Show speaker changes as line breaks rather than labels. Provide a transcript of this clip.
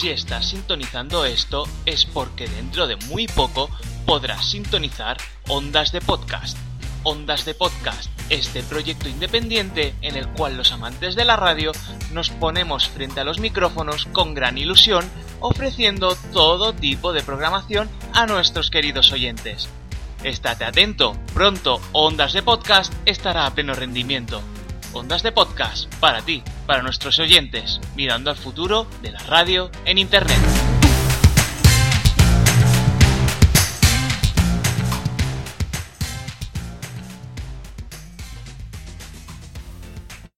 Si estás sintonizando esto es porque dentro de muy poco podrás sintonizar Ondas de Podcast. Ondas de Podcast, este proyecto independiente en el cual los amantes de la radio nos ponemos frente a los micrófonos con gran ilusión, ofreciendo todo tipo de programación a nuestros queridos oyentes. Estate atento, pronto Ondas de Podcast estará a pleno rendimiento. Ondas de Podcast, para ti, para nuestros oyentes, mirando al futuro de la radio en Internet.